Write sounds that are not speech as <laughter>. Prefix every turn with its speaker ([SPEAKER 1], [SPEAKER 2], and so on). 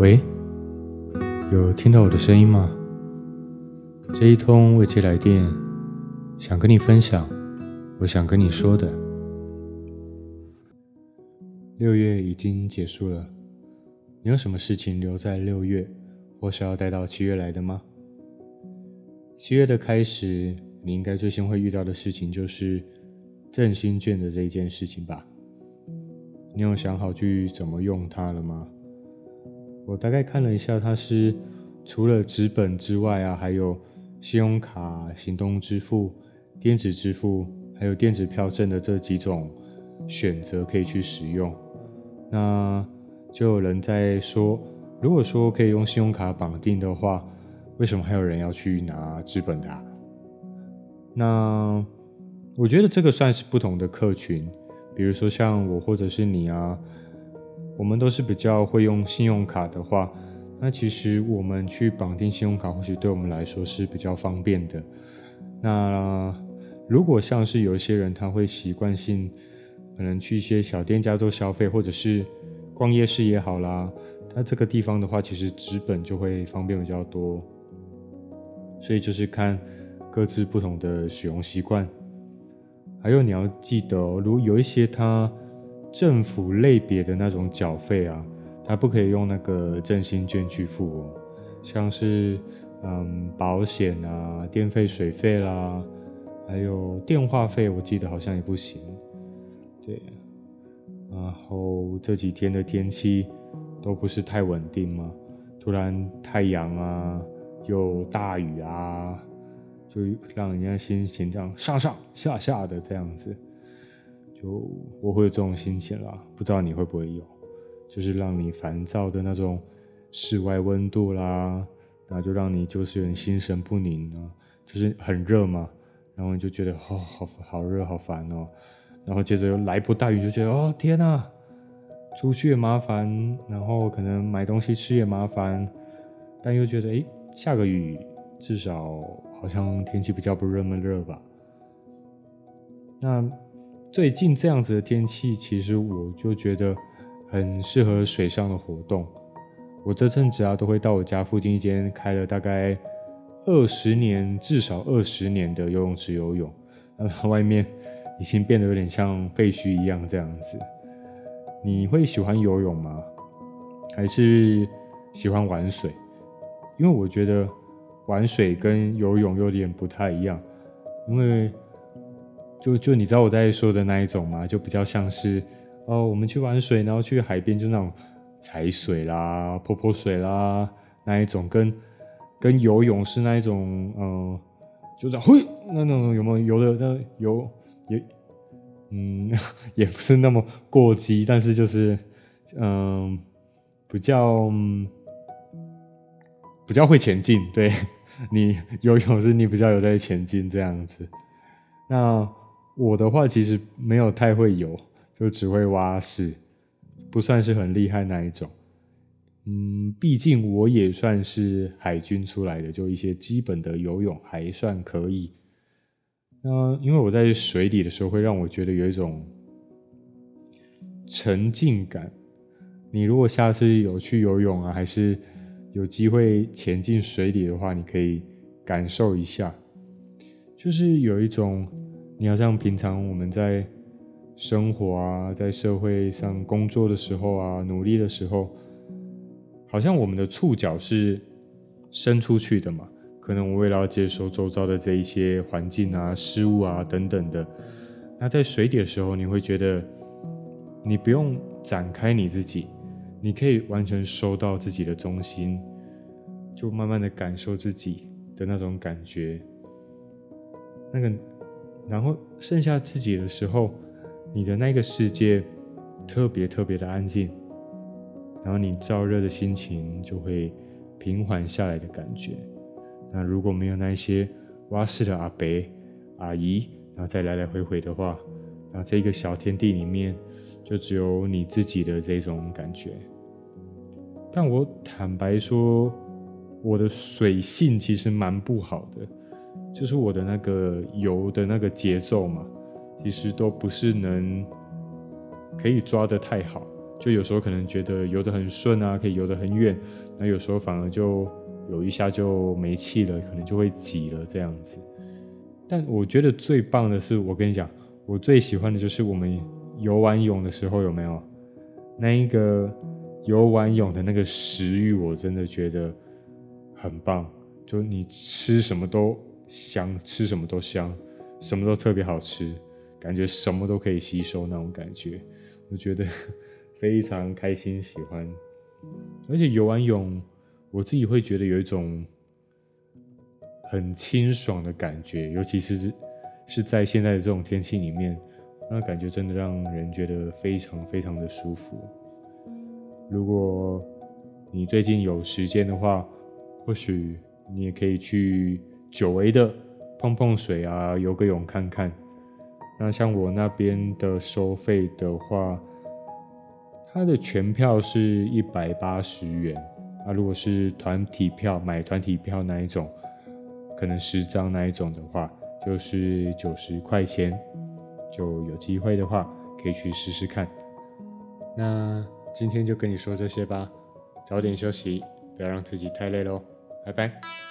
[SPEAKER 1] 喂，有听到我的声音吗？这一通未接来电，想跟你分享，我想跟你说的。六月已经结束了，你有什么事情留在六月，或是要带到七月来的吗？七月的开始，你应该最先会遇到的事情就是振兴券的这一件事情吧？你有想好去怎么用它了吗？我大概看了一下，它是除了纸本之外啊，还有信用卡、行动支付、电子支付，还有电子票证的这几种选择可以去使用。那就有人在说，如果说可以用信用卡绑定的话，为什么还有人要去拿纸本的？那我觉得这个算是不同的客群，比如说像我或者是你啊。我们都是比较会用信用卡的话，那其实我们去绑定信用卡，或许对我们来说是比较方便的。那如果像是有一些人，他会习惯性可能去一些小店家做消费，或者是逛夜市也好啦，那这个地方的话，其实纸本就会方便比较多。所以就是看各自不同的使用习惯。还有你要记得哦，如果有一些他。政府类别的那种缴费啊，它不可以用那个振兴券去付哦，像是嗯保险啊、电费、水费啦，还有电话费，我记得好像也不行。对，然后这几天的天气都不是太稳定嘛，突然太阳啊，又大雨啊，就让人家心情这样上上下下的这样子。就我会有这种心情啦，不知道你会不会有，就是让你烦躁的那种室外温度啦，那就让你就是有点心神不宁啊，就是很热嘛，然后你就觉得哦好好热好烦哦，然后接着又来一波大雨，就觉得哦天呐，出去也麻烦，然后可能买东西吃也麻烦，但又觉得诶下个雨至少好像天气比较不那么热吧，那。最近这样子的天气，其实我就觉得很适合水上的活动。我这阵子啊，都会到我家附近一间开了大概二十年，至少二十年的游泳池游泳。那 <laughs> 它外面已经变得有点像废墟一样这样子。你会喜欢游泳吗？还是喜欢玩水？因为我觉得玩水跟游泳有点不太一样，因为。就就你知道我在说的那一种吗？就比较像是哦，我们去玩水，然后去海边，就那种踩水啦、泼泼水啦那一种，跟跟游泳是那一种，嗯、就这样，嘿，那种有没有游的那游也，嗯，<laughs> 也不是那么过激，但是就是嗯、呃，比较、嗯、比较会前进。对，<laughs> 你游泳是你比较有在前进这样子，那。我的话其实没有太会游，就只会蛙式，不算是很厉害那一种。嗯，毕竟我也算是海军出来的，就一些基本的游泳还算可以。那因为我在水底的时候，会让我觉得有一种沉浸感。你如果下次有去游泳啊，还是有机会潜进水里的话，你可以感受一下，就是有一种。你好像平常我们在生活啊，在社会上工作的时候啊，努力的时候，好像我们的触角是伸出去的嘛。可能我为了要接受周遭的这一些环境啊、事物啊等等的，那在水底的时候，你会觉得你不用展开你自己，你可以完全收到自己的中心，就慢慢的感受自己的那种感觉，那个。然后剩下自己的时候，你的那个世界特别特别的安静，然后你燥热的心情就会平缓下来的感觉。那如果没有那些蛙式的阿伯、阿姨，然后再来来回回的话，那这个小天地里面就只有你自己的这种感觉。但我坦白说，我的水性其实蛮不好的。就是我的那个游的那个节奏嘛，其实都不是能可以抓得太好，就有时候可能觉得游得很顺啊，可以游得很远，那有时候反而就有一下就没气了，可能就会挤了这样子。但我觉得最棒的是，我跟你讲，我最喜欢的就是我们游完泳的时候有没有那一个游完泳的那个食欲，我真的觉得很棒。就你吃什么都香，吃什么都香，什么都特别好吃，感觉什么都可以吸收那种感觉，我觉得。<laughs> 非常开心，喜欢，而且游完泳，我自己会觉得有一种很清爽的感觉，尤其是是在现在的这种天气里面，那感觉真的让人觉得非常非常的舒服。如果你最近有时间的话，或许你也可以去久违的碰碰水啊，游个泳看看。那像我那边的收费的话，它的全票是一百八十元，那，如果是团体票，买团体票那一种，可能十张那一种的话，就是九十块钱，就有机会的话可以去试试看。那今天就跟你说这些吧，早点休息，不要让自己太累喽，拜拜。